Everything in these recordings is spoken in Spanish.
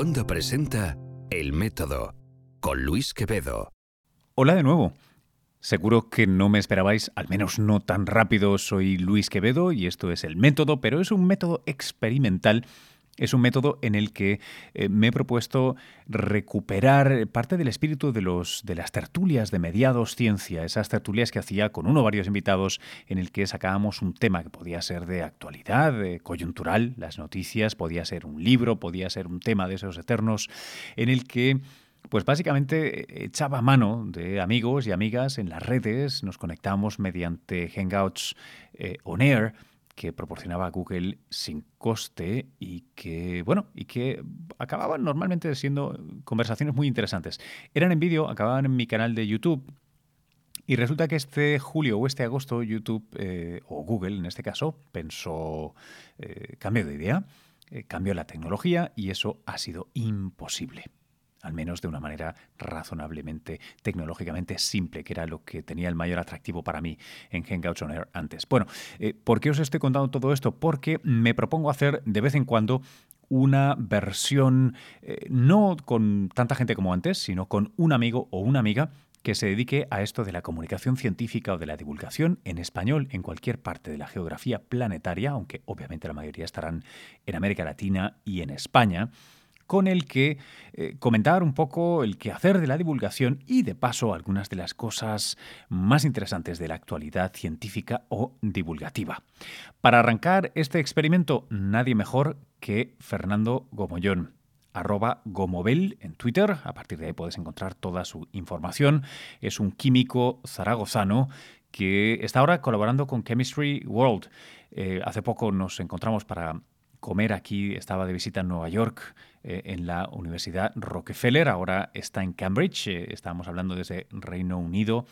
Wanda presenta El Método con Luis Quevedo. Hola de nuevo. Seguro que no me esperabais, al menos no tan rápido. Soy Luis Quevedo y esto es El Método, pero es un método experimental es un método en el que eh, me he propuesto recuperar parte del espíritu de, los, de las tertulias de mediados ciencia, esas tertulias que hacía con uno o varios invitados en el que sacábamos un tema que podía ser de actualidad, de coyuntural, las noticias, podía ser un libro, podía ser un tema de esos eternos, en el que pues básicamente eh, echaba mano de amigos y amigas en las redes, nos conectamos mediante Hangouts eh, on Air que proporcionaba Google sin coste y que, bueno, y que acababan normalmente siendo conversaciones muy interesantes. Eran en vídeo, acababan en mi canal de YouTube. Y resulta que este julio o este agosto YouTube, eh, o Google en este caso, pensó, eh, cambio de idea, eh, cambió la tecnología y eso ha sido imposible al menos de una manera razonablemente tecnológicamente simple, que era lo que tenía el mayor atractivo para mí en Hangouts on Air antes. Bueno, eh, ¿por qué os estoy contando todo esto? Porque me propongo hacer de vez en cuando una versión eh, no con tanta gente como antes, sino con un amigo o una amiga que se dedique a esto de la comunicación científica o de la divulgación en español en cualquier parte de la geografía planetaria, aunque obviamente la mayoría estarán en América Latina y en España con el que eh, comentar un poco el quehacer de la divulgación y de paso algunas de las cosas más interesantes de la actualidad científica o divulgativa. Para arrancar este experimento, nadie mejor que Fernando Gomollón arroba Gomobel en Twitter. A partir de ahí puedes encontrar toda su información. Es un químico zaragozano que está ahora colaborando con Chemistry World. Eh, hace poco nos encontramos para comer aquí, estaba de visita en Nueva York, eh, en la Universidad Rockefeller, ahora está en Cambridge, eh, estábamos hablando desde Reino Unido.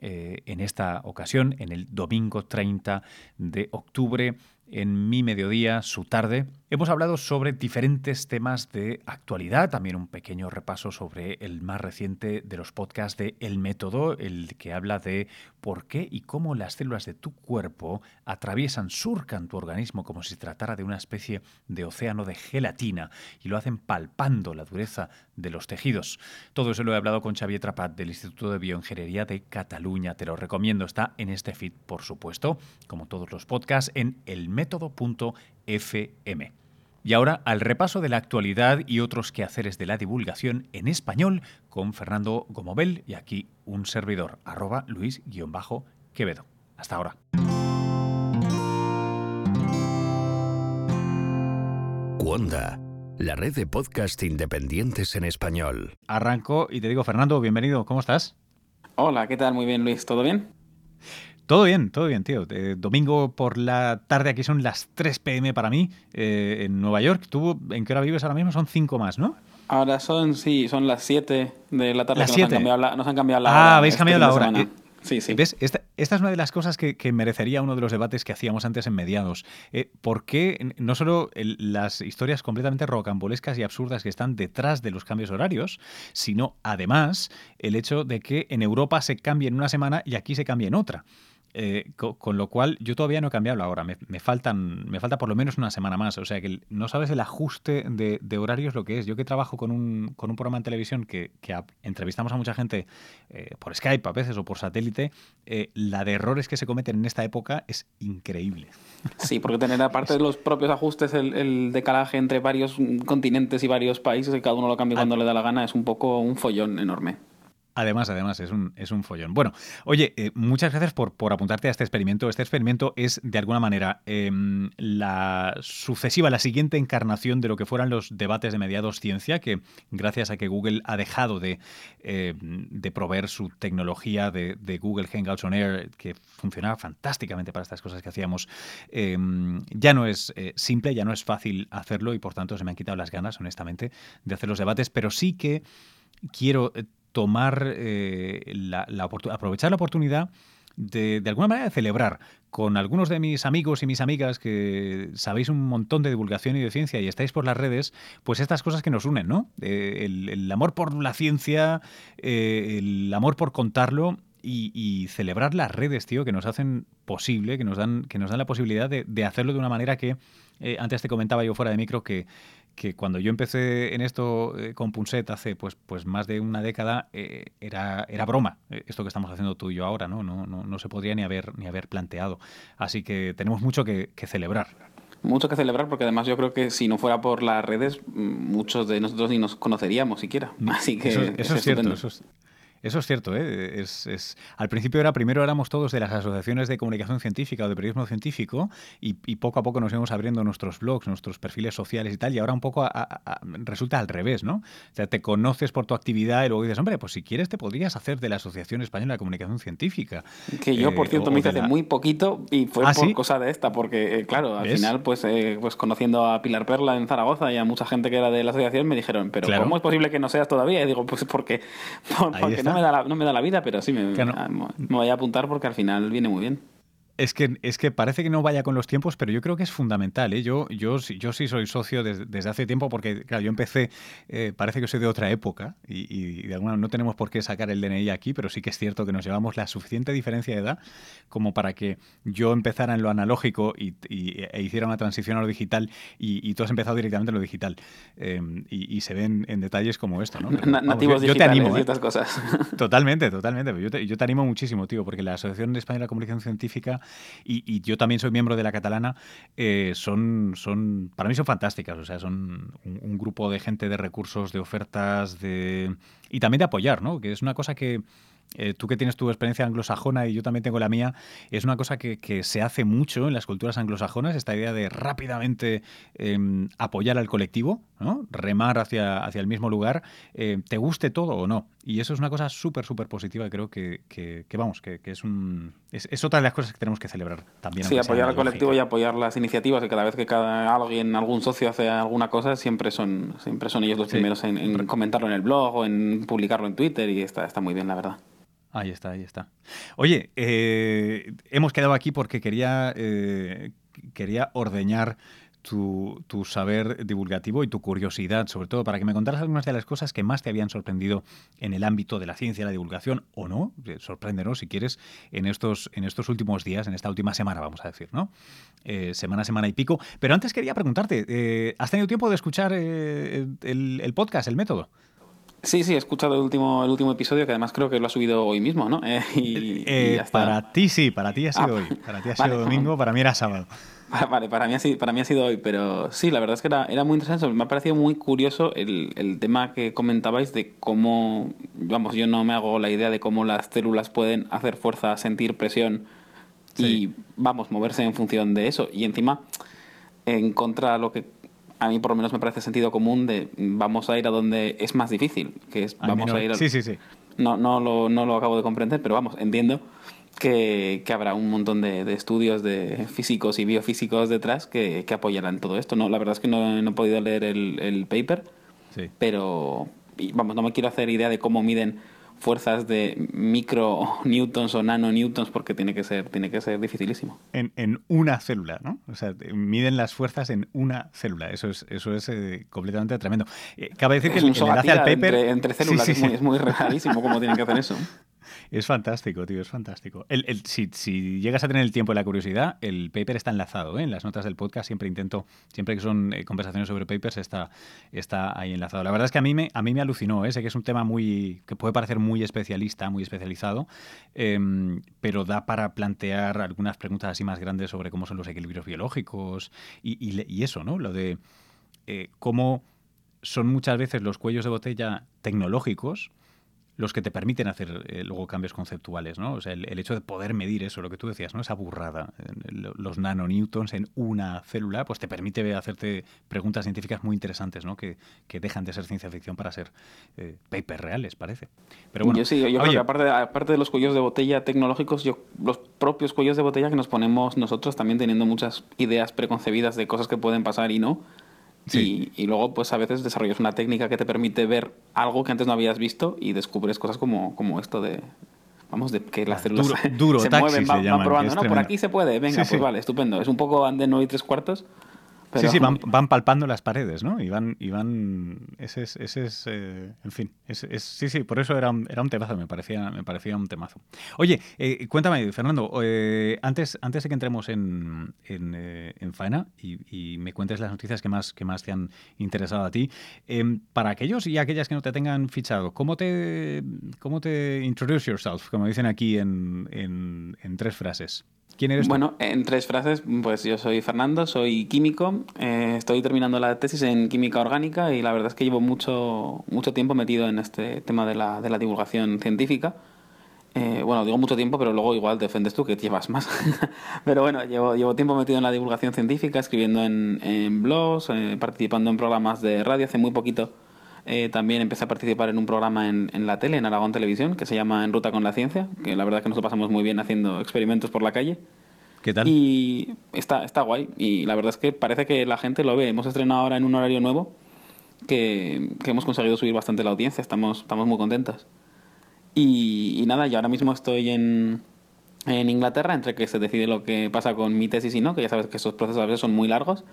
Eh, en esta ocasión, en el domingo 30 de octubre, en mi mediodía, su tarde. Hemos hablado sobre diferentes temas de actualidad, también un pequeño repaso sobre el más reciente de los podcasts de El Método, el que habla de por qué y cómo las células de tu cuerpo atraviesan, surcan tu organismo como si se tratara de una especie de océano de gelatina y lo hacen palpando la dureza de los tejidos. Todo eso lo he hablado con Xavier Trapat del Instituto de Bioingeniería de Cataluña. Te lo recomiendo, está en este feed, por supuesto, como todos los podcasts, en el método.fm. Y ahora al repaso de la actualidad y otros quehaceres de la divulgación en español con Fernando Gomobel y aquí un servidor, arroba Luis-Quevedo. Hasta ahora. Wanda, la red de podcast independientes en español. Arranco y te digo, Fernando, bienvenido, ¿cómo estás? Hola, ¿qué tal? Muy bien, Luis, ¿todo bien? Todo bien, todo bien, tío. domingo por la tarde aquí son las 3 pm para mí eh, en Nueva York. ¿Tú en qué hora vives ahora mismo? Son 5 más, ¿no? Ahora son, sí, son las 7 de la tarde. Las 7. Nos, han cambiado la, ah, hora. Ah, habéis cambiado la hora. Sí, sí. ¿Ves? Esta, esta, es una de las cosas que, que, merecería uno de los debates que hacíamos antes en mediados. Eh, ¿Por qué no solo el, las historias completamente rocambolescas y absurdas que están detrás de los cambios horarios, sino además el hecho de que en Europa se cambie en una semana y aquí se cambie en otra? Eh, con, lo cual, yo todavía no he cambiado la hora. Me, faltan, me falta por lo menos una semana más. O sea que no sabes el ajuste de, horarios lo que es. Yo que trabajo con un, con un programa en televisión que, entrevistamos a mucha gente eh, por Skype a veces o por satélite, eh, la de errores que se cometen en esta época es increíble. Sí, porque tener aparte de los propios ajustes, el, decalaje entre varios continentes y varios países, y cada uno lo cambia cuando le da la gana, es un poco un follón enorme. Además, además, es un, es un follón. Bueno, oye, eh, muchas gracias por, por, apuntarte a este experimento. Este experimento es, de alguna manera, em, la sucesiva, la siguiente encarnación de lo que fueran los debates de mediados ciencia, que gracias a que Google ha dejado de, em, de proveer su tecnología de, Google Hangouts on Air, que funcionaba fantásticamente para estas cosas que hacíamos, em, ya no es eh, simple, ya no es fácil hacerlo y por tanto se me han quitado las ganas, honestamente, de hacer los debates, pero sí que quiero eh, tomar eh, la, aprovechar la oportunidad de, de, alguna manera de celebrar con algunos de mis amigos y mis amigas que sabéis un montón de divulgación y de ciencia y estáis por las redes, pues estas cosas que nos unen, ¿no? Eh, el, amor por la ciencia, eh, el amor por contarlo y, celebrar las redes, tío, que nos hacen posible, que nos dan, que nos dan la posibilidad de, hacerlo de una manera que, antes te comentaba yo fuera de micro, que, que cuando yo empecé en esto eh, con Punset hace pues, pues más de una década, eh, era, era broma esto que estamos haciendo tú y yo ahora, ¿no? No, no, no se podría ni haber, ni haber planteado. Así que tenemos mucho que, celebrar. Mucho que celebrar porque además yo creo que si no fuera por las redes, muchos de nosotros ni nos conoceríamos siquiera. Así que eso, es, cierto, eso es, eso es cierto, ¿eh? Es, es, al principio era, primero éramos todos de las asociaciones de comunicación científica o de periodismo científico y, poco a poco nos íbamos abriendo nuestros blogs, nuestros perfiles sociales y tal, y ahora un poco resulta al revés, ¿no? O sea, te conoces por tu actividad y luego dices, hombre, pues si quieres te podrías hacer de la Asociación Española de Comunicación Científica. Que yo, por eh, cierto, me hice hace muy poquito y fue ¿Ah, por cosa de esta, porque, eh, claro, al final, pues, eh, pues conociendo a Pilar Perla en Zaragoza y a mucha gente que era de la asociación, me dijeron, pero ¿cómo es posible que no seas todavía? Y digo, pues porque, porque no me da la, no me da la vida, pero sí me, me voy a apuntar porque al final viene muy bien. Es que, es que parece que no vaya con los tiempos, pero yo creo que es fundamental. ¿eh? Yo, yo, yo sí soy socio desde, hace tiempo porque, claro, yo empecé, eh, parece que soy de otra época y, de alguna no tenemos por qué sacar el DNI aquí, pero sí que es cierto que nos llevamos la suficiente diferencia de edad como para que yo empezara en lo analógico y, e hiciera una transición a lo digital y, tú has empezado directamente en lo digital. Em, y, se ven en detalles como esto, ¿no? Nativos yo, te animo, y ¿eh? cosas. Totalmente, totalmente. Yo te, yo te animo muchísimo, tío, porque la Asociación Española de Comunicación Científica y, yo también soy miembro de la catalana, eh, son, son, para mí son fantásticas, o sea, son un, grupo de gente de recursos, de ofertas, de y también de apoyar, ¿no? Que es una cosa que eh, tú que tienes tu experiencia anglosajona y yo también tengo la mía, es una cosa que, se hace mucho en las culturas anglosajonas, esta idea de rápidamente em, apoyar al colectivo, ¿no? remar hacia, hacia el mismo lugar, eh, te guste todo o no. Y eso es una cosa súper, súper positiva y creo que, que, vamos, que, es, un, es, otra de las cosas que tenemos que celebrar también. Sí, apoyar al colectivo y apoyar las iniciativas, que cada vez que cada alguien, algún socio hace alguna cosa, siempre son, siempre son ellos los primeros en, comentarlo en el blog o en publicarlo en Twitter y está, está muy bien, la verdad. Ahí está, ahí está. Oye, eh, hemos quedado aquí porque quería, eh, quería ordeñar tu, saber divulgativo y tu curiosidad, sobre todo para que me contaras algunas de las cosas que más te habían sorprendido en el ámbito de la ciencia, la divulgación, o no, eh, sorpréndenos si quieres, en estos, en estos últimos días, en esta última semana, vamos a decir, ¿no? semana, semana y pico. Pero antes quería preguntarte, ¿has tenido tiempo de escuchar el, el podcast, el método? Sí, sí, he escuchado el último, el último episodio que además creo que lo ha subido hoy mismo, ¿no? Eh, y, eh, para ti sí, para ti ha sido ah, hoy. Para ti ha sido domingo, para mí era sábado. Vale, para mí, ha sido, para mí ha sido hoy, pero sí, la verdad es que era, era muy interesante. Me ha parecido muy curioso el, el, tema que comentabais de cómo, vamos, yo no me hago la idea de cómo las células pueden hacer fuerza, sentir presión y, vamos, moverse en función de eso. Y encima, en contra de lo que a mí por lo menos me parece sentido común de vamos a ir a donde es más difícil, que es vamos a, ir a... Sí, sí, sí. No, no, lo, no lo acabo de comprender, pero vamos, entiendo que, que habrá un montón de, estudios de físicos y biofísicos detrás que, que, apoyarán todo esto. No, la verdad es que no, no he podido leer el, el paper, sí. pero vamos, no me quiero hacer idea de cómo miden fuerzas de micro newtons o nano newtons porque tiene que ser, tiene que ser dificilísimo. En, en una célula, ¿no? O sea, miden las fuerzas en una célula. Eso es, eso es eh, completamente tremendo. Eh, cabe decir que el, enlace al paper... Entre, células Es, muy, es muy rarísimo cómo tienen que hacer eso. Es fantástico, tío, es fantástico. El, el, si, si, llegas a tener el tiempo y la curiosidad, el paper está enlazado. ¿eh? En las notas del podcast siempre intento, siempre que son eh, conversaciones sobre papers, está, está ahí enlazado. La verdad es que a mí me, a mí me alucinó, ¿eh? sé que es un tema muy que puede parecer muy especialista, muy especializado, em, pero da para plantear algunas preguntas así más grandes sobre cómo son los equilibrios biológicos y, y, eso, ¿no? Lo de eh, cómo son muchas veces los cuellos de botella tecnológicos los que te permiten hacer eh, luego cambios conceptuales, ¿no? O sea, el, hecho de poder medir eso, lo que tú decías, ¿no? Esa burrada, los nanonewtons en una célula, pues te permite hacerte preguntas científicas muy interesantes, ¿no? Que, que dejan de ser ciencia ficción para ser eh, papers reales, parece. Pero bueno, yo sí, yo creo que aparte, aparte de los cuellos de botella tecnológicos, yo, los propios cuellos de botella que nos ponemos nosotros también teniendo muchas ideas preconcebidas de cosas que pueden pasar y no, y, luego, pues a veces desarrollas una técnica que te permite ver algo que antes no habías visto y descubres cosas como, como esto de, vamos, de que las células se, mueven, van, probando. No, por aquí se puede, venga, pues vale, estupendo. Es un poco ande no y tres cuartos, Sí, sí, van, palpando las paredes, ¿no? Y van, y van ese es, ese es eh, en fin, es, sí, sí, por eso era un, era un temazo, me parecía, me parecía un temazo. Oye, eh, cuéntame, Fernando, eh, antes, antes de que entremos en, en, faena y, me cuentes las noticias que más, que más te han interesado a ti, em, para aquellos y aquellas que no te tengan fichado, ¿cómo te, cómo te introduce yourself, como dicen aquí en, en tres frases? ¿Quién eres Bueno, en tres frases, pues yo soy Fernando, soy químico, eh, estoy terminando la tesis en química orgánica y la verdad es que llevo mucho, mucho tiempo metido en este tema de la, de la divulgación científica. Eh, bueno, digo mucho tiempo, pero luego igual defendes tú que llevas más. pero bueno, llevo, llevo tiempo metido en la divulgación científica, escribiendo en, blogs, eh, participando en programas de radio. Hace muy poquito eh, también empecé a participar en un programa en, en, la tele, en Aragón Televisión, que se llama En Ruta con la Ciencia, que la verdad es que nos lo pasamos muy bien haciendo experimentos por la calle. ¿Qué tal? Y está, está guay. Y la verdad es que parece que la gente lo ve. Hemos estrenado ahora en un horario nuevo que, que hemos conseguido subir bastante la audiencia. Estamos, estamos muy contentos. Y, y nada, yo ahora mismo estoy en, en Inglaterra, entre que se decide lo que pasa con mi tesis y no, que ya sabes que esos procesos a veces son muy largos.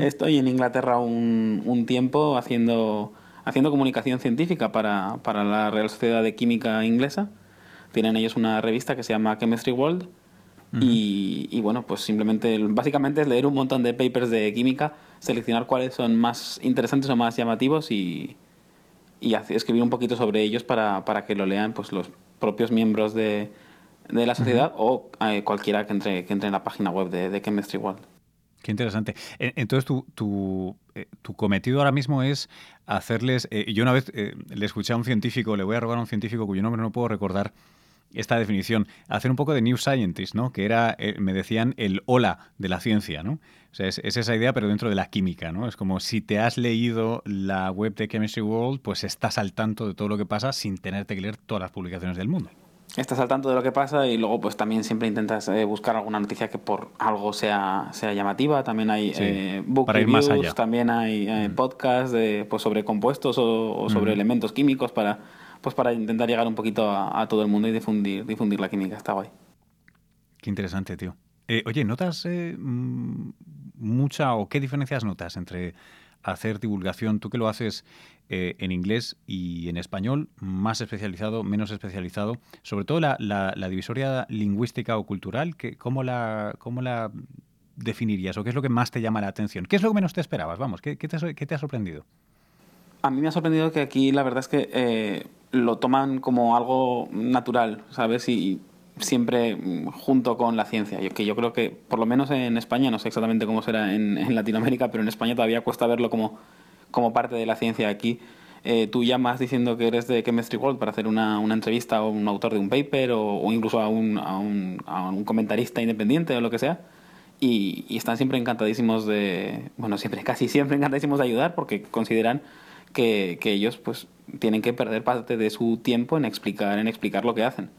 Estoy en Inglaterra un, un tiempo haciendo haciendo comunicación científica para, para, la Real Sociedad de Química Inglesa. Tienen ellos una revista que se llama Chemistry World. y, y, bueno, pues simplemente, básicamente es leer un montón de papers de química, seleccionar cuáles son más interesantes o más llamativos y, y escribir un poquito sobre ellos para, para, que lo lean pues los propios miembros de, de la sociedad o eh, cualquiera que entre, que entre en la página web de, de Chemistry World. Qué interesante. Entonces, tu, tu, eh, tu cometido ahora mismo es hacerles... Eh, yo una vez eh, le escuché a un científico, le voy a robar a un científico cuyo nombre no puedo recordar esta definición, hacer un poco de New Scientist, ¿no? Que era, me decían, el hola de la ciencia, ¿no? O sea, es, es, esa idea, pero dentro de la química, ¿no? Es como si te has leído la web de Chemistry World, pues estás al tanto de todo lo que pasa sin tenerte que leer todas las publicaciones del mundo estás al tanto de lo que pasa y luego pues también siempre intentas eh, buscar alguna noticia que por algo sea, sea llamativa. También hay eh, book para reviews, ir más allá. también hay eh, podcasts de, pues, sobre compuestos o, sobre elementos químicos para, pues, para intentar llegar un poquito a, todo el mundo y difundir, difundir la química. Está guay. Qué interesante, tío. oye, ¿notas mucha o qué diferencias notas entre hacer divulgación, tú que lo haces eh, en inglés y en español, más especializado, menos especializado, sobre todo la, divisoria lingüística o cultural, ¿cómo, la, ¿cómo la definirías o qué es lo que más te llama la atención? ¿Qué es lo que menos te esperabas? Vamos, ¿qué, te, ha sorprendido? A mí me ha sorprendido que aquí la verdad es que eh, lo toman como algo natural, ¿sabes? Y, siempre mm, junto con la ciencia. Que yo creo que, por lo menos en España, no sé exactamente cómo será en, Latinoamérica, pero en España todavía cuesta verlo como, como parte de la ciencia aquí. Eh, tú llamas diciendo que eres de Chemistry World para hacer una, una entrevista a un autor de un paper o, incluso a un, a, un, a un, comentarista independiente o lo que sea. Y, y, están siempre encantadísimos de, bueno, siempre, casi siempre encantadísimos de ayudar porque consideran que, que ellos pues tienen que perder parte de su tiempo en explicar, en explicar lo que hacen.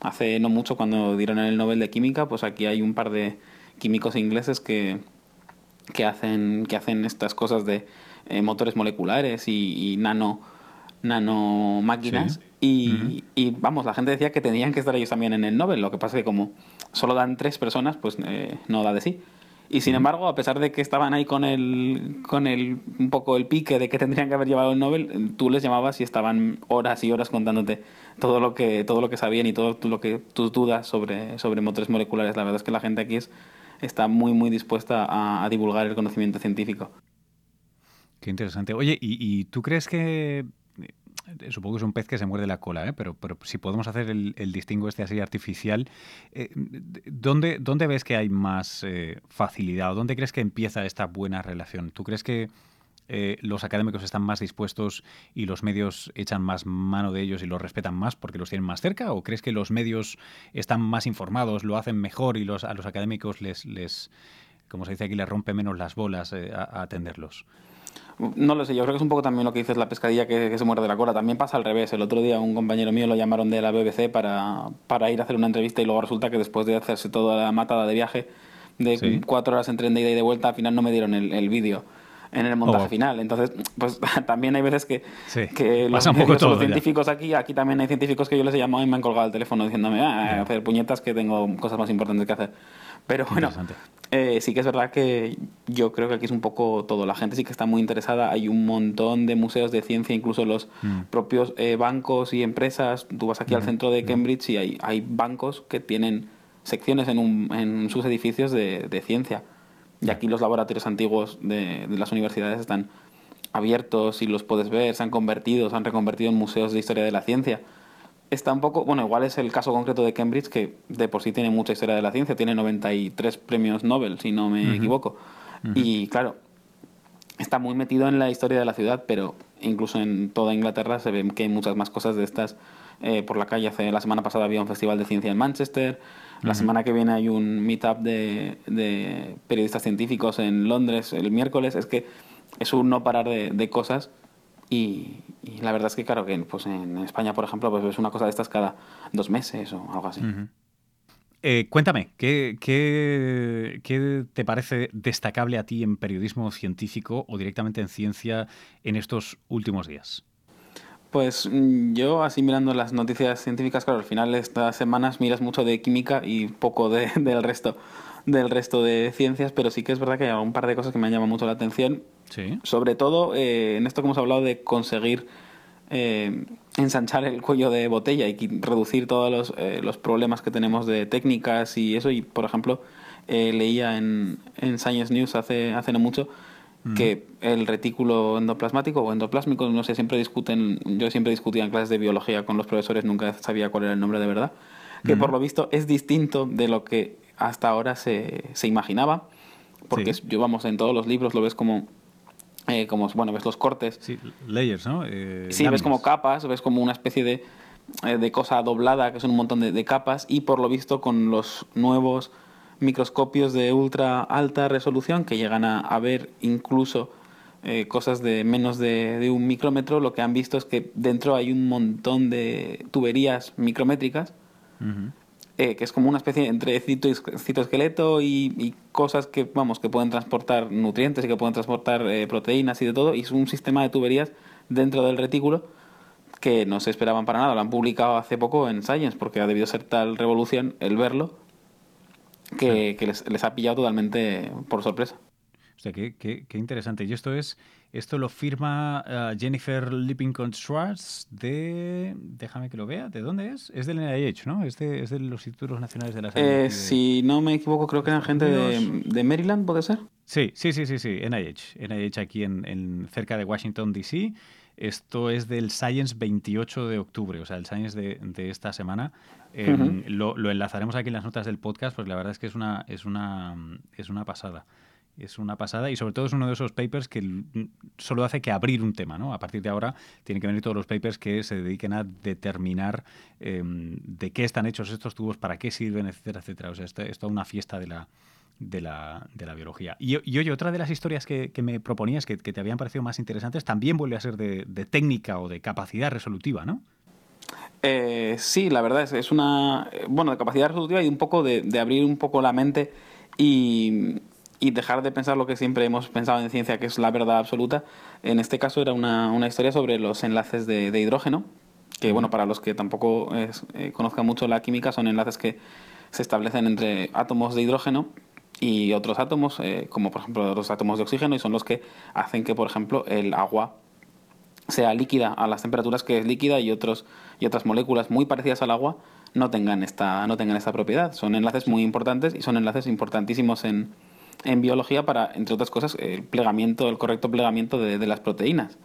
Hace no mucho, cuando dieron el Nobel de Química, pues aquí hay un par de químicos ingleses que, que, hacen, que hacen estas cosas de eh, motores moleculares y, nano, nano máquinas. Y, y, vamos, la gente decía que tenían que estar ellos también en el Nobel. Lo que pasa es que como solo dan tres personas, pues eh, no da de sí. Y sin embargo, a pesar de que estaban ahí con el, con el, un poco el pique de que tendrían que haber llevado el Nobel, tú les llamabas y estaban horas y horas contándote todo lo que, todo lo que sabían y todo lo que tus dudas sobre, sobre motores moleculares. La verdad es que la gente aquí es, está muy, muy dispuesta a, divulgar el conocimiento científico. Qué interesante. Oye, ¿y, tú crees que eh, supongo que es un pez que se muerde la cola, ¿eh? pero, pero si podemos hacer el, el distingo este así artificial, eh, ¿dónde, ¿dónde, ves que hay más eh, facilidad o dónde crees que empieza esta buena relación? ¿Tú crees que los académicos están más dispuestos y los medios echan más mano de ellos y los respetan más porque los tienen más cerca? ¿O crees que los medios están más informados, lo hacen mejor y los, a los académicos les, les, como se dice aquí, les rompe menos las bolas a atenderlos? No lo sé, yo creo que es un poco también lo que dices la pescadilla que, se muerde la cola. También pasa al revés. El otro día un compañero mío lo llamaron de la BBC para, para ir a hacer una entrevista y luego resulta que después de hacerse toda la matada de viaje de cuatro horas entre ida y de vuelta, al final no me dieron el, el vídeo en el montaje oh. final. Entonces, pues también hay veces que, que los, científicos aquí, aquí también hay científicos que yo les he llamado y me han colgado el teléfono diciéndome, ah, hacer puñetas que tengo cosas más importantes que hacer. Pero bueno, eh, sí que es verdad que yo creo que aquí es un poco todo. La gente sí que está muy interesada. Hay un montón de museos de ciencia, incluso los mm. propios eh, bancos y empresas. Tú vas aquí al centro de Cambridge y hay, hay bancos que tienen secciones en, un, en sus edificios de, de, ciencia. Y aquí los laboratorios antiguos de, de, las universidades están abiertos y los puedes ver, se han convertido, se han reconvertido en museos de historia de la ciencia está un poco, bueno, igual es el caso concreto de Cambridge, que de por sí tiene mucha historia de la ciencia, tiene 93 premios Nobel, si no me equivoco. Y claro, está muy metido en la historia de la ciudad, pero incluso en toda Inglaterra se ven que hay muchas más cosas de estas eh, por la calle. Hace, la semana pasada había un festival de ciencia en Manchester, la semana que viene hay un meetup de, de, periodistas científicos en Londres el miércoles. Es que es un no parar de, de cosas y, la verdad es que, claro, que pues en España, por ejemplo, pues es una cosa de estas cada dos meses o algo así. Eh, cuéntame, ¿qué, ¿qué, te parece destacable a ti en periodismo científico o directamente en ciencia en estos últimos días? Pues mm, yo, así mirando las noticias científicas, claro, al final de estas semanas miras mucho de química y poco de, del resto del resto de ciencias, pero sí que es verdad que hay un par de cosas que me han llamado mucho la atención. Sí. Sobre todo eh, en esto que hemos hablado de conseguir eh, ensanchar el cuello de botella y reducir todos los, eh, los, problemas que tenemos de técnicas y eso. Y, por ejemplo, leía en, en, Science News hace, hace no mucho que el retículo endoplasmático o endoplásmico, no sé, siempre discuten, yo siempre discutía en clases de biología con los profesores, nunca sabía cuál era el nombre de verdad, que por lo visto es distinto de lo que hasta ahora se, se imaginaba, porque yo, vamos, en todos los libros lo ves como, eh, como bueno, ves los cortes. Sí, layers, ¿no? Eh, sí, ves como capas, ves como una especie de, eh, de cosa doblada, que son un montón de, capas, y por lo visto con los nuevos microscopios de ultra alta resolución que llegan a, ver incluso cosas de menos de, de, un micrómetro, lo que han visto es que dentro hay un montón de tuberías micrométricas eh, que es como una especie entre citoesqueleto y, y, cosas que, vamos, que pueden transportar nutrientes y que pueden transportar eh, proteínas y de todo, y es un sistema de tuberías dentro del retículo que no se esperaban para nada. Lo han publicado hace poco en Science porque ha debido ser tal revolución el verlo que, que les, les, ha pillado totalmente por sorpresa. O sea, qué, qué, qué interesante. Y esto es esto lo firma uh, Jennifer Lippington Schwartz de. Déjame que lo vea. ¿De dónde es? Es del NIH, ¿no? Es de, es de los Institutos Nacionales de la Salud. Eh, Si no me equivoco, creo que eran gente de, de, Maryland, ¿puede ser? Sí, sí, sí, sí, sí. NIH. NIH aquí en, en cerca de Washington, D.C. Esto es del Science 28 de octubre, o sea, el Science de, de esta semana. Eh, lo, lo, enlazaremos aquí en las notas del podcast, porque la verdad es que es una, es una, es una pasada. Es una pasada y sobre todo es uno de esos papers que solo hace que abrir un tema. ¿no? A partir de ahora tienen que venir todos los papers que se dediquen a determinar em, de qué están hechos estos tubos, para qué sirven, etcétera, etcétera. O sea, esto es toda una fiesta de la, de la, de la biología. Y, oye, otra de las historias que, que me proponías que, te habían parecido más interesantes también vuelve a ser de, técnica o de capacidad resolutiva, ¿no? Eh, sí, la verdad es, es una. Bueno, de capacidad resolutiva y un poco de, de abrir un poco la mente y y dejar de pensar lo que siempre hemos pensado en ciencia, que es la verdad absoluta. En este caso era una, una historia sobre los enlaces de, de, hidrógeno, que bueno, para los que tampoco es, eh, conozcan mucho la química, son enlaces que se establecen entre átomos de hidrógeno y otros átomos, eh, como por ejemplo los átomos de oxígeno, y son los que hacen que, por ejemplo, el agua sea líquida a las temperaturas que es líquida y, otros, y otras moléculas muy parecidas al agua no tengan esta, no tengan esta propiedad. Son enlaces muy importantes y son enlaces importantísimos en, en biología para, entre otras cosas, el plegamiento, el correcto plegamiento de, de las proteínas.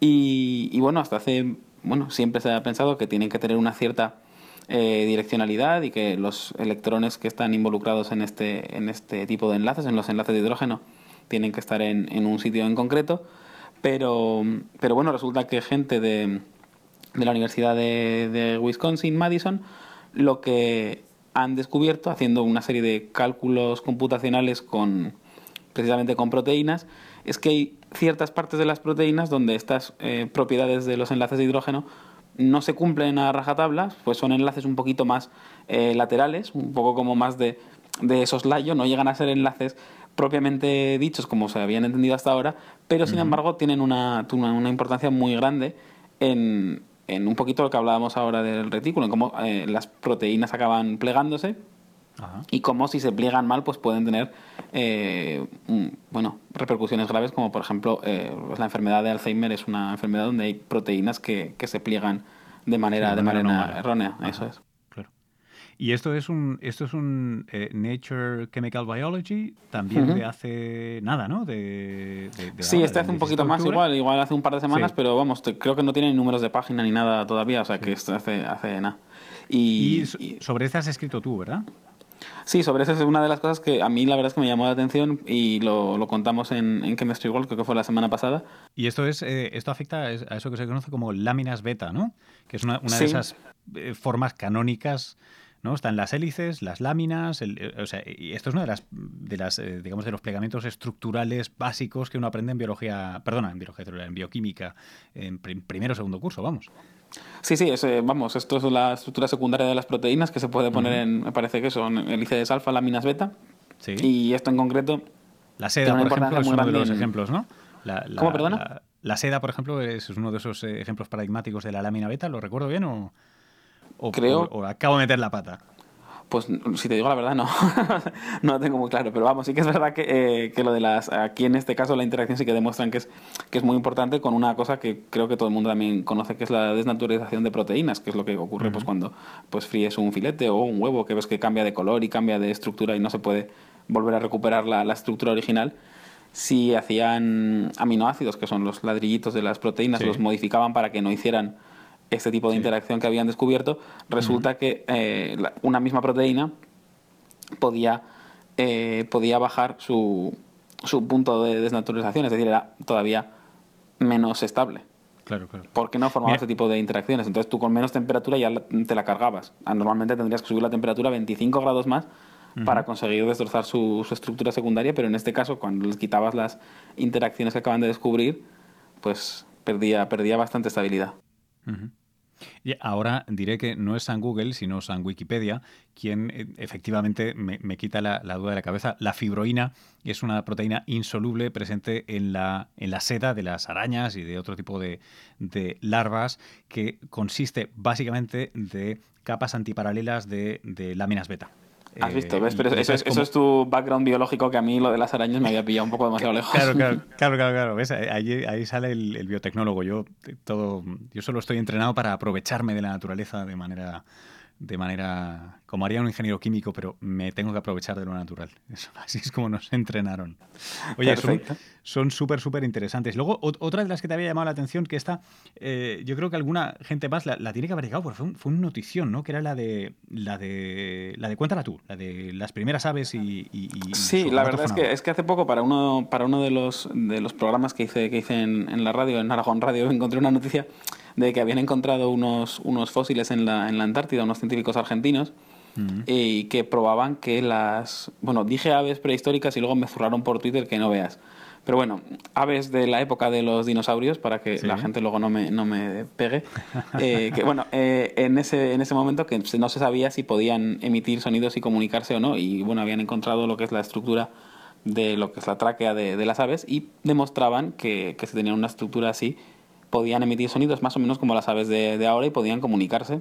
y, y, bueno, hasta hace, bueno, siempre se ha pensado que tienen que tener una cierta eh, direccionalidad y que los electrones que están involucrados en este, en este tipo de enlaces, en los enlaces de hidrógeno, tienen que estar en, en un sitio en concreto. Pero, pero bueno, resulta que gente de, de la Universidad de, de Wisconsin, Madison, lo que han descubierto, haciendo una serie de cálculos computacionales con precisamente con proteínas, es que hay ciertas partes de las proteínas donde estas eh, propiedades de los enlaces de hidrógeno no se cumplen a rajatabla, pues son enlaces un poquito más eh, laterales, un poco como más de, de soslayo, no llegan a ser enlaces propiamente dichos como se habían entendido hasta ahora, pero sin embargo tienen una, una importancia muy grande en, en un poquito lo que hablábamos ahora del retículo, en cómo eh, las proteínas acaban plegándose y cómo si se pliegan mal pues pueden tener eh, bueno repercusiones graves como por ejemplo eh, la enfermedad de Alzheimer es una enfermedad donde hay proteínas que, que se pliegan de manera, de manera, errónea, eso es. Y esto es un, esto es un eh, Nature Chemical Biology, también de hace nada, ¿no? De, sí, este hace un poquito más igual, igual hace un par de semanas, pero vamos, creo que no tiene números de página ni nada todavía, o sea que esto hace, hace nada. Y, sobre este has escrito tú, ¿verdad? Sí, sobre eso es una de las cosas que a mí la verdad es que me llamó la atención y lo, lo contamos en, en, Chemistry World, creo que fue la semana pasada. Y esto es eh, esto afecta a eso que se conoce como láminas beta, ¿no? Que es una, una de esas eh, formas canónicas ¿no? Están las hélices, las láminas, eh, o sea, y esto es uno de las, de las eh, digamos, de los plegamientos estructurales básicos que uno aprende en biología, perdona, en biología en bioquímica, en primero o segundo curso, vamos. Sí, sí, eh, vamos, esto es la estructura secundaria de las proteínas que se puede poner en, me parece que son hélices alfa, láminas beta. Sí. Y esto en concreto. La seda, por ejemplo, es uno de los ejemplos, ¿no? ¿Cómo, perdona? La, seda, por ejemplo, es uno de esos ejemplos paradigmáticos de la lámina beta, ¿lo recuerdo bien o...? O, Creo... o, acabo de meter la pata. Pues si te digo la verdad, no. no lo tengo muy claro. Pero vamos, sí que es verdad que, eh, que, lo de las. Aquí en este caso, la interacción sí que demuestran que es, que es muy importante con una cosa que creo que todo el mundo también conoce, que es la desnaturalización de proteínas, que es lo que ocurre pues, cuando pues, fríes un filete o un huevo, que ves que cambia de color y cambia de estructura y no se puede volver a recuperar la, la estructura original. Si hacían aminoácidos, que son los ladrillitos de las proteínas, los modificaban para que no hicieran este tipo de interacción que habían descubierto, resulta que eh, una misma proteína podía, eh, podía bajar su, su punto de desnaturalización, es decir, era todavía menos estable. Claro, claro. Porque no formaba este tipo de interacciones. Entonces tú con menos temperatura ya te la cargabas. Ah, normalmente tendrías que subir la temperatura a 25 grados más para conseguir destrozar su, su, estructura secundaria, pero en este caso, cuando les quitabas las interacciones que acaban de descubrir, pues perdía, perdía bastante estabilidad. Y ahora diré que no es San Google, sino San Wikipedia, quien eh, efectivamente me, quita la, duda de la cabeza. La fibroína es una proteína insoluble presente en la, en la seda de las arañas y de otro tipo de, de larvas, que consiste básicamente de capas antiparalelas de, de láminas beta. Has visto, ¿ves? Pero eso, es, tu background biológico que a mí lo de las arañas me había pillado un poco demasiado lejos. Claro, claro, claro, claro, ¿Ves? Ahí, ahí sale el, biotecnólogo. Yo, todo, yo solo estoy entrenado para aprovecharme de la naturaleza de manera de manera como haría un ingeniero químico, pero me tengo que aprovechar de lo natural. así es como nos entrenaron. Oye, son súper, súper interesantes. Luego, otra de las que te había llamado la atención, que esta, eh, yo creo que alguna gente más la, tiene que haber llegado, porque fue, fue una notición, ¿no? Que era la de, la de, la de Cuéntala tú, la de las primeras aves y... sí, la verdad es que, es que hace poco para uno, para uno de, los, de los programas que hice, que hice en, en la radio, en Aragón Radio, encontré una noticia de que habían encontrado unos, unos fósiles en la, en la Antártida, unos científicos argentinos, mm. y que probaban que las... Bueno, dije aves prehistóricas y luego me zurraron por Twitter que no veas. Pero bueno, aves de la época de los dinosaurios, para que la gente luego no me, no me pegue. Eh, que bueno, eh, en, ese, en ese momento que no se sabía si podían emitir sonidos y comunicarse o no. Y bueno, habían encontrado lo que es la estructura de lo que es la tráquea de, de las aves y demostraban que, que se tenía una estructura así podían emitir sonidos más o menos como las aves de, ahora y podían comunicarse.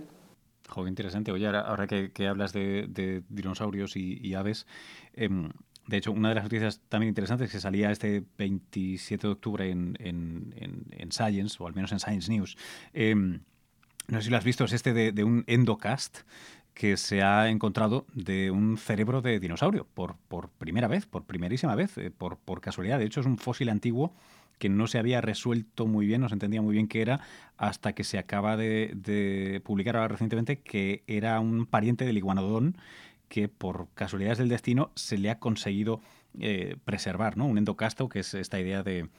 Joder, interesante. Oye, ahora, que, hablas de, dinosaurios y, aves, em, de hecho, una de las noticias también interesantes que salía este 27 de octubre en, en, Science, o al menos en Science News, em, no sé si lo has visto, es este de, un endocast que se ha encontrado de un cerebro de dinosaurio por, por primera vez, por primerísima vez, eh, por, por casualidad. De hecho, es un fósil antiguo que no se había resuelto muy bien, no se entendía muy bien qué era, hasta que se acaba de, publicar ahora recientemente que era un pariente del iguanodón que por casualidades del destino se le ha conseguido eh, preservar, ¿no? Un endocasto, que es esta idea de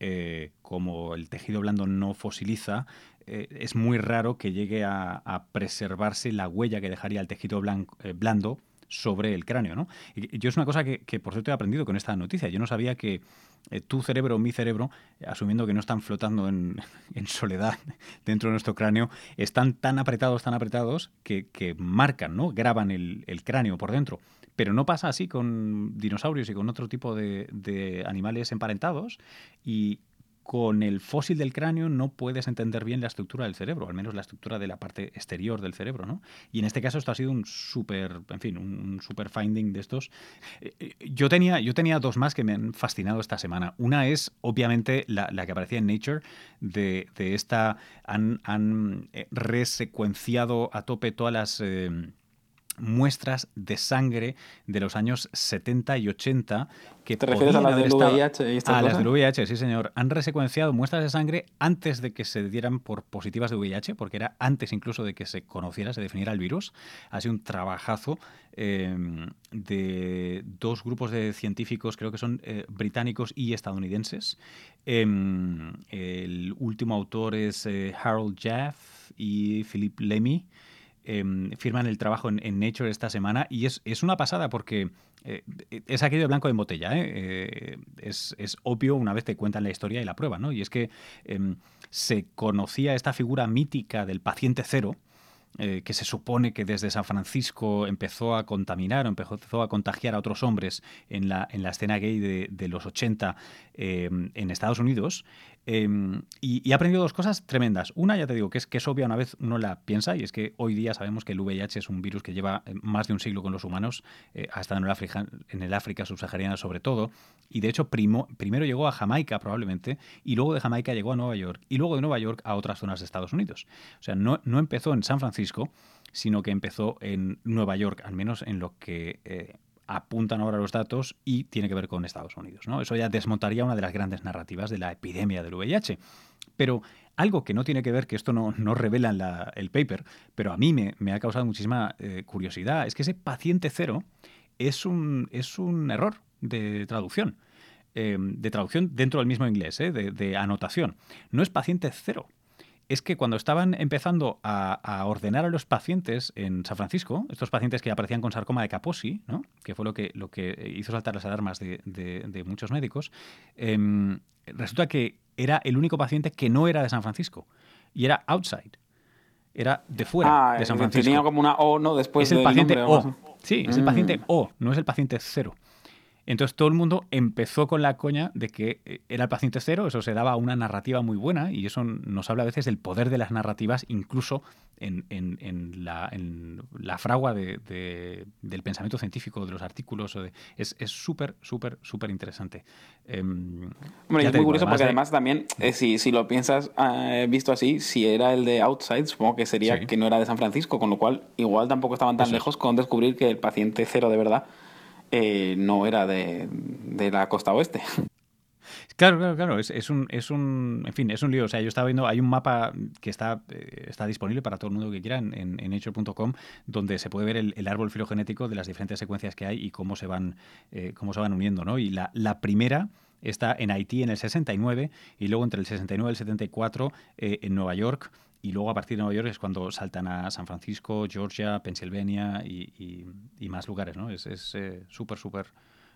eh, como el tejido blando no fosiliza, eh, es muy raro que llegue a, preservarse la huella que dejaría el tejido blando sobre el cráneo, ¿no? Y yo es una cosa que, por cierto he aprendido con esta noticia. Yo no sabía que eh, tu cerebro o mi cerebro, asumiendo que no están flotando en, soledad dentro de nuestro cráneo, están tan apretados, tan apretados, que, marcan, ¿no? Graban el, cráneo por dentro. Pero no pasa así con dinosaurios y con otro tipo de, animales emparentados. Y con el fósil del cráneo no puedes entender bien la estructura del cerebro, al menos la estructura de la parte exterior del cerebro, ¿no? Y en este caso esto ha sido un súper, en fin, un super finding de estos. Eh, eh, yo tenía, yo tenía dos más que me han fascinado esta semana. Una es, obviamente, la, que aparecía en Nature, de, esta, han, han eh, resecuenciado a tope todas las muestras de sangre de los años 70 y 80 que ¿Te refieres a las del VIH? a las del VIH, sí señor. Han resecuenciado muestras de sangre antes de que se dieran por positivas de VIH, porque era antes incluso de que se conociera, se definiera el virus. Ha sido un trabajazo em, de dos grupos de científicos, creo que son eh, británicos y estadounidenses. Em, el último autor es eh, Harold Jaff y Philip Lemmy. Em, firman el trabajo en, Nature esta semana y es, una pasada porque eh, es aquello de blanco en botella. ¿eh? Eh, es, obvio una vez te cuentan la historia y la prueba, ¿no? Y es que em, se conocía esta figura mítica del paciente cero, que se supone que desde San Francisco empezó a contaminar o empezó a contagiar a otros hombres en la, en la escena gay de, los 80 em, en Estados Unidos. Em, y, ha aprendido dos cosas tremendas. Una, ya te digo, que es, que es obvia una vez uno la piensa, y es que hoy día sabemos que el VIH es un virus que lleva eh, más de un siglo con los humanos, eh, ha estado en el, África, en el África subsahariana sobre todo, y de hecho primero llegó a Jamaica probablemente, y luego de Jamaica llegó a Nueva York, y luego de Nueva York a otras zonas de Estados Unidos. O sea, no, no empezó en San Francisco, sino que empezó en Nueva York, al menos en lo que eh, apuntan ahora los datos y tiene que ver con Estados Unidos. ¿no? Eso ya desmontaría una de las grandes narrativas de la epidemia del VIH. Pero algo que no tiene que ver, que esto no, no revela el paper, pero a mí me, ha causado muchísima eh, curiosidad, es que ese paciente cero es un, es un error de traducción. Eh, de traducción dentro del mismo inglés, de, de anotación. No es paciente cero, es que cuando estaban empezando a, ordenar a los pacientes en San Francisco, estos pacientes que aparecían con sarcoma de Kaposi, ¿no? que fue lo que, lo que hizo saltar las alarmas de, muchos médicos, em, resulta que era el único paciente que no era de San Francisco y era outside. Era de fuera ah, de San Francisco. Tenía como una O, ¿no? Después es el paciente O. Sí, es el paciente mm. O, no es el paciente cero. Entonces todo el mundo empezó con la coña de que eh, era el paciente cero, eso se daba una narrativa muy buena y eso nos habla a veces del poder de las narrativas, incluso en, la, fragua de, del pensamiento científico, de los artículos. es súper, súper, súper interesante. Em, Hombre, es muy curioso porque además también, eh, si, si, lo piensas eh, visto así, si era el de Outside, supongo que sería que no era de San Francisco, con lo cual igual tampoco estaban tan lejos con descubrir que el paciente cero de verdad eh, no era de, la costa oeste. Claro, claro, claro. Es, un, es un, en fin, es un lío. O sea, yo estaba viendo, hay un mapa que está, eh, está disponible para todo el mundo que quiera en, en, nature.com, donde se puede ver el, árbol filogenético de las diferentes secuencias que hay y cómo se van, eh, cómo se van uniendo, ¿no? Y la, la primera está en Haití en el 69 y luego entre el 69 y el 74 en Nueva York y luego a partir de Nueva York es cuando saltan a San Francisco, Georgia, Pennsylvania y, más lugares, ¿no? Es súper, eh, súper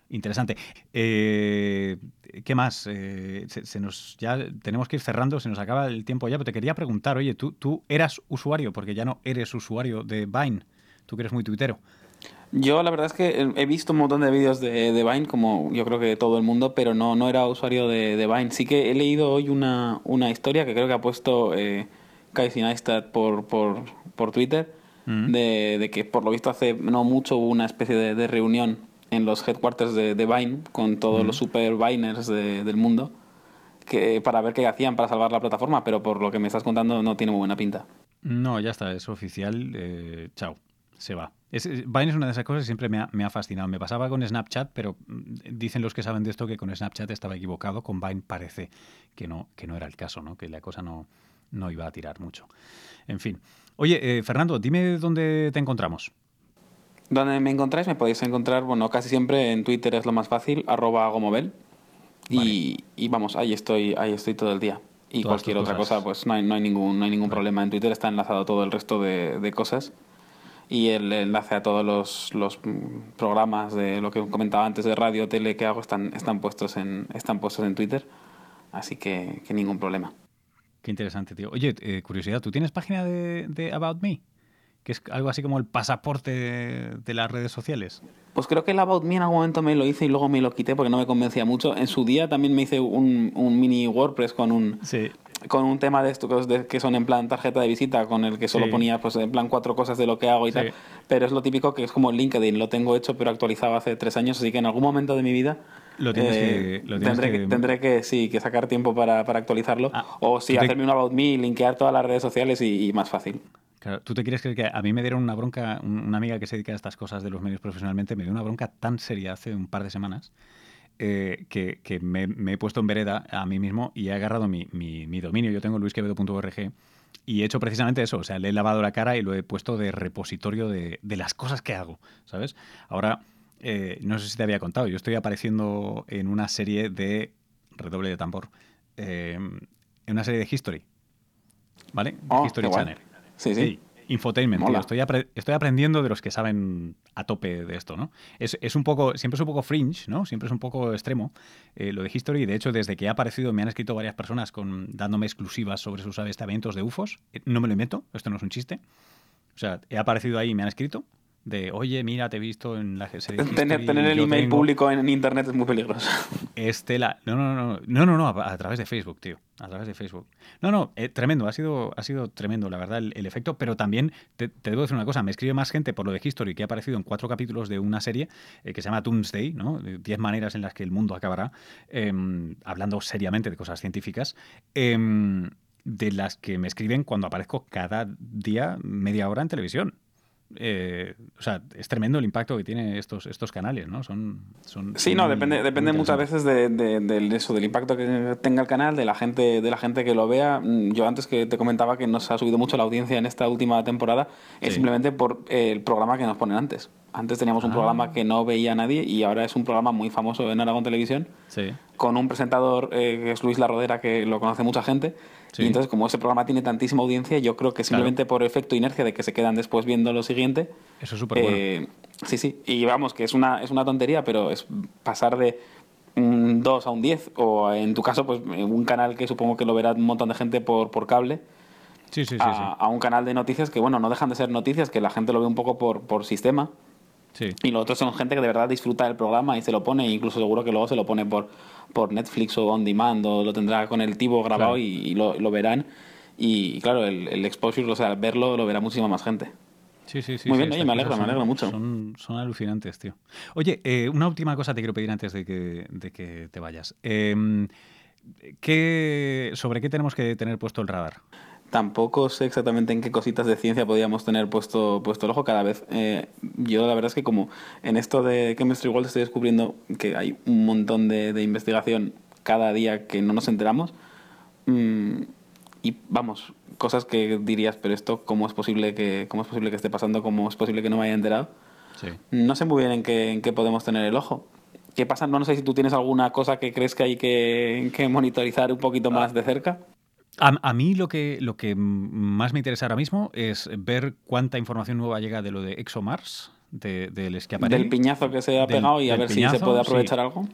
interesante. Eh, ¿Qué más? Eh, se, nos, ya tenemos que ir cerrando, se nos acaba el tiempo ya, pero te quería preguntar, oye, ¿tú, tú eras usuario, porque ya no eres usuario de Vine, tú que eres muy tuitero. Yo la verdad es que he visto un montón de vídeos de, Vine, como yo creo que todo el mundo, pero no, no era usuario de, de Vine. Sí que he leído hoy una, una historia que creo que ha puesto Casey Neistat por, por, por Twitter, de, de, que por lo visto hace no mucho hubo una especie de, de reunión en los headquarters de, de Vine con todos los super Viners del mundo que, para ver qué hacían para salvar la plataforma, pero por lo que me estás contando no tiene muy buena pinta. No, ya está, es oficial. Eh, chao, se va. Vine es una de esas cosas que siempre me ha, me ha, fascinado. Me pasaba con Snapchat, pero mm, dicen los que saben de esto que con Snapchat estaba equivocado. Con Vine parece que no, que no era el caso, ¿no? que la cosa no, no iba a tirar mucho. En fin. Oye, eh, Fernando, dime dónde te encontramos. Donde me encontráis, me podéis encontrar, bueno, casi siempre en Twitter es lo más fácil, arroba gomobel. Y, vamos, ahí estoy, ahí estoy todo el día. Y cualquier otra cosa, pues no hay, no hay ningún, no hay ningún problema. En Twitter está enlazado todo el resto de, cosas. Y el enlace a todos los, los, programas de lo que comentaba antes de radio, tele que hago están, están, puestos, en, están puestos en Twitter. Así que, que ningún problema. Qué interesante, tío. Oye, eh, curiosidad, ¿tú tienes página de, About Me? que es algo así como el pasaporte de, las redes sociales. Pues creo que el About Me en algún momento me lo hice y luego me lo quité porque no me convencía mucho. En su día también me hice un, mini WordPress con un, con un tema de estos que son en plan tarjeta de visita, con el que solo ponía pues en plan cuatro cosas de lo que hago y tal. Pero es lo típico que es como LinkedIn, lo tengo hecho pero actualizado hace tres años, así que en algún momento de mi vida lo tienes que, eh, tendré, que, tendré que sí que sacar tiempo para, para actualizarlo ah, o sí hacerme un about me linkear todas las redes sociales y más fácil ¿tú te quieres creer que a mí me dieron una bronca, una amiga que se dedica a estas cosas de los medios profesionalmente, me dio una bronca tan seria hace un par de semanas eh, que, me, he puesto en vereda a mí mismo y he agarrado mi, dominio. Yo tengo luisquevedo.org y he hecho precisamente eso. O sea, le he lavado la cara y lo he puesto de repositorio de, las cosas que hago, ¿sabes? Ahora, eh, no sé si te había contado, yo estoy apareciendo en una serie de, redoble de tambor, eh, en una serie de History. ¿Vale? Oh, History Channel. Sí, sí. infotainment, tío. Estoy, estoy, aprendiendo de los que saben a tope de esto, ¿no? Es, es, un poco, siempre es un poco fringe, ¿no? Siempre es un poco extremo eh, lo de History. De hecho, desde que ha aparecido, me han escrito varias personas con, dándome exclusivas sobre sus avistamientos de UFOs. Eh, no me lo invento, esto no es un chiste. O sea, he aparecido ahí y me han escrito de, oye, mira, te he visto en la serie Tener, tener el email público en internet es muy peligroso. Estela, no, no, no, no, no, no, a, través de Facebook, tío, a través de Facebook. No, no, eh, tremendo, ha sido, ha sido tremendo, la verdad, el, efecto, pero también te, debo decir una cosa, me escribe más gente por lo de History, que ha aparecido en cuatro capítulos de una serie eh, que se llama Doomsday, ¿no? Diez maneras en las que el mundo acabará, em, hablando seriamente de cosas científicas. Em, de las que me escriben cuando aparezco cada día media hora en televisión. Eh, o sea, es tremendo el impacto que tienen estos, estos canales, ¿no? Son, son sí, no, depende, depende muchas veces de, eso, del impacto que tenga el canal, de la gente, de la gente que lo vea. Mm, yo antes que te comentaba que nos ha subido mucho la audiencia en esta última temporada, es simplemente por el programa que nos ponen antes. Antes teníamos un ah. programa que no veía nadie y ahora es un programa muy famoso en Aragón Televisión, con un presentador eh, que es Luis La Rodera, que lo conoce mucha gente y entonces, como ese programa tiene tantísima audiencia, yo creo que simplemente por efecto inercia de que se quedan después viendo lo siguiente. Eso es súper bueno. Eh, sí, sí. Y vamos, que es una, es una tontería, pero es pasar de un 2 a un 10, o en tu caso, pues un canal que supongo que lo verá un montón de gente por, por cable. Sí, sí, sí, a, a, un canal de noticias que, bueno, no dejan de ser noticias, que la gente lo ve un poco por, por sistema. Sí. Y los otros son gente que de verdad disfruta del programa y se lo pone, e incluso seguro que luego se lo pone por, por Netflix o on demand o lo tendrá con el tipo grabado y, lo, verán. Y claro, el, el exposure, o sea, verlo lo verá muchísima más gente. Sí, sí, sí. Muy bien, me alegro, me alegro mucho. Son, son alucinantes, tío. Oye, eh, una última cosa te quiero pedir antes de que, de que te vayas. Eh, ¿qué, ¿Sobre qué tenemos que tener puesto el radar? Tampoco sé exactamente en qué cositas de ciencia podíamos tener puesto, puesto el ojo cada vez. Eh, yo la verdad es que como en esto de Chemistry World estoy descubriendo que hay un montón de, de investigación cada día que no nos enteramos. Mm, y vamos, cosas que dirías, pero esto, ¿cómo es posible que, cómo es posible que esté pasando? ¿Cómo es posible que no me haya enterado? No sé muy bien en qué, en qué podemos tener el ojo. ¿Qué pasa? No, sé si tú tienes alguna cosa que crees que hay que, que monitorizar un poquito más de cerca. A, mí lo que, lo que más me interesa ahora mismo es ver cuánta información nueva llega de lo de ExoMars, de, del escaparate. Del piñazo que se ha pegado y a ver si se puede aprovechar algo.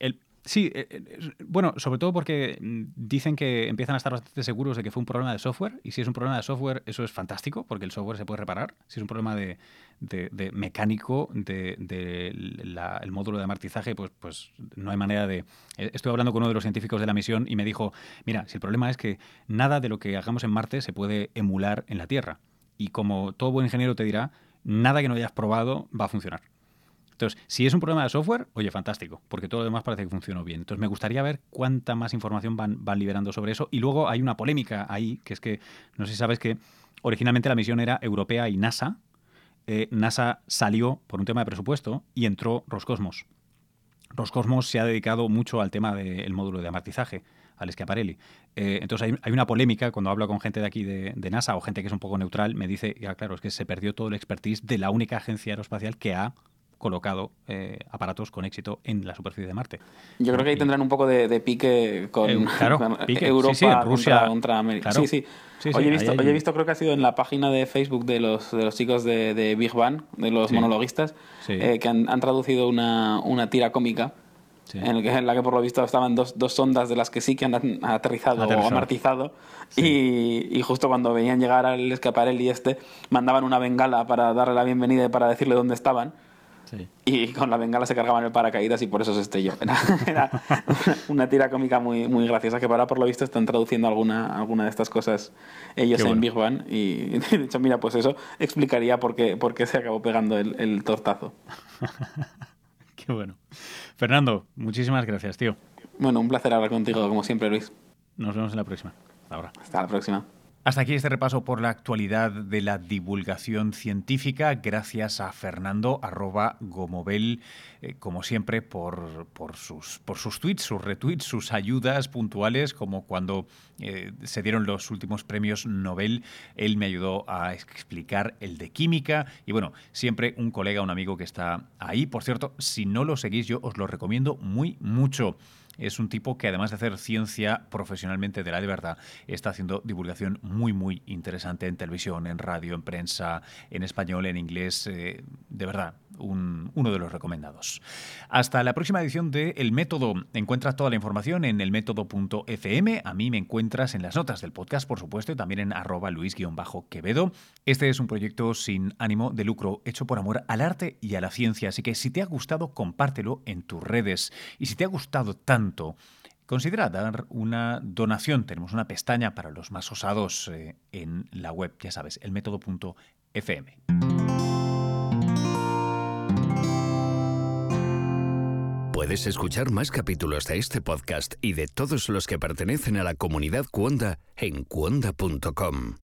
Sí, eh, eh, bueno, sobre todo porque mm, dicen que empiezan a estar bastante seguros de que fue un problema de software y si es un problema de software eso es fantástico porque el software se puede reparar. Si es un problema de, de, mecánico del de, el módulo de amortizaje, pues, pues no hay manera de... Eh, estoy hablando con uno de los científicos de la misión y me dijo, mira, si el problema es que nada de lo que hagamos en Marte se puede emular en la Tierra. Y como todo buen ingeniero te dirá, nada que no hayas probado va a funcionar. Entonces, si es un problema de software, oye, fantástico, porque todo lo demás parece que funcionó bien. Entonces, me gustaría ver cuánta más información van, van liberando sobre eso. Y luego hay una polémica ahí, que es que, no sé si sabes que originalmente la misión era europea y NASA, eh, NASA salió por un tema de presupuesto y entró Roscosmos. Roscosmos se ha dedicado mucho al tema del módulo de amortizaje, al Schiaparelli. Eh, entonces hay, una polémica cuando hablo con gente de aquí de, de, NASA o gente que es un poco neutral, me dice, ya claro, es que se perdió todo el expertise de la única agencia aeroespacial que ha colocado eh, aparatos con éxito en la superficie de Marte. Yo creo que ahí tendrán un poco de, pique con, Europa Rusia, contra, América. Sí, sí. hoy, he visto, he visto, creo que ha sido en la página de Facebook de los, de los chicos de, Big Bang, de los monologuistas, eh, que han, traducido una, una tira cómica en, el que, en la que por lo visto estaban dos, dos sondas de las que sí que han aterrizado, o amartizado. Y, y, justo cuando venían llegar al escaparel y este, mandaban una bengala para darle la bienvenida y para decirle dónde estaban. Y con la bengala se cargaban el paracaídas y por eso se estrelló. Era, una tira cómica muy, muy graciosa que para por lo visto están traduciendo alguna, alguna de estas cosas ellos en Big One. Y de hecho, mira, pues eso explicaría por qué, por qué se acabó pegando el, el tortazo. qué bueno. Fernando, muchísimas gracias, tío. Bueno, un placer hablar contigo, como siempre, Luis. Nos vemos en la próxima. Ahora. Hasta la próxima. Hasta aquí este repaso por la actualidad de la divulgación científica, gracias a Fernando arroba Gomobel, eh, como siempre, por, sus, por sus tweets, sus retweets, sus ayudas puntuales, como cuando eh, se dieron los últimos premios Nobel, él me ayudó a explicar el de química y bueno, siempre un colega, un amigo que está ahí. Por cierto, si no lo seguís, yo os lo recomiendo muy mucho. Es un tipo que además de hacer ciencia profesionalmente de la de verdad, está haciendo divulgación muy, muy interesante en televisión, en radio, en prensa, en español, en inglés. Eh, de verdad, uno de los recomendados. Hasta la próxima edición de El Método. Encuentras toda la información en elmétodo.fm. A mí me encuentras en las notas del podcast, por supuesto, y también en arroba luis-quevedo. Este es un proyecto sin ánimo de lucro, hecho por amor al arte y a la ciencia. Así que si te ha gustado, compártelo en tus redes. Y si te ha gustado tanto, Considera dar una donación. Tenemos una pestaña para los más osados eh, en la web, ya sabes, elmétodo.fm. Puedes escuchar más capítulos de este podcast y de todos los que pertenecen a la comunidad Cuonda en cuonda.com.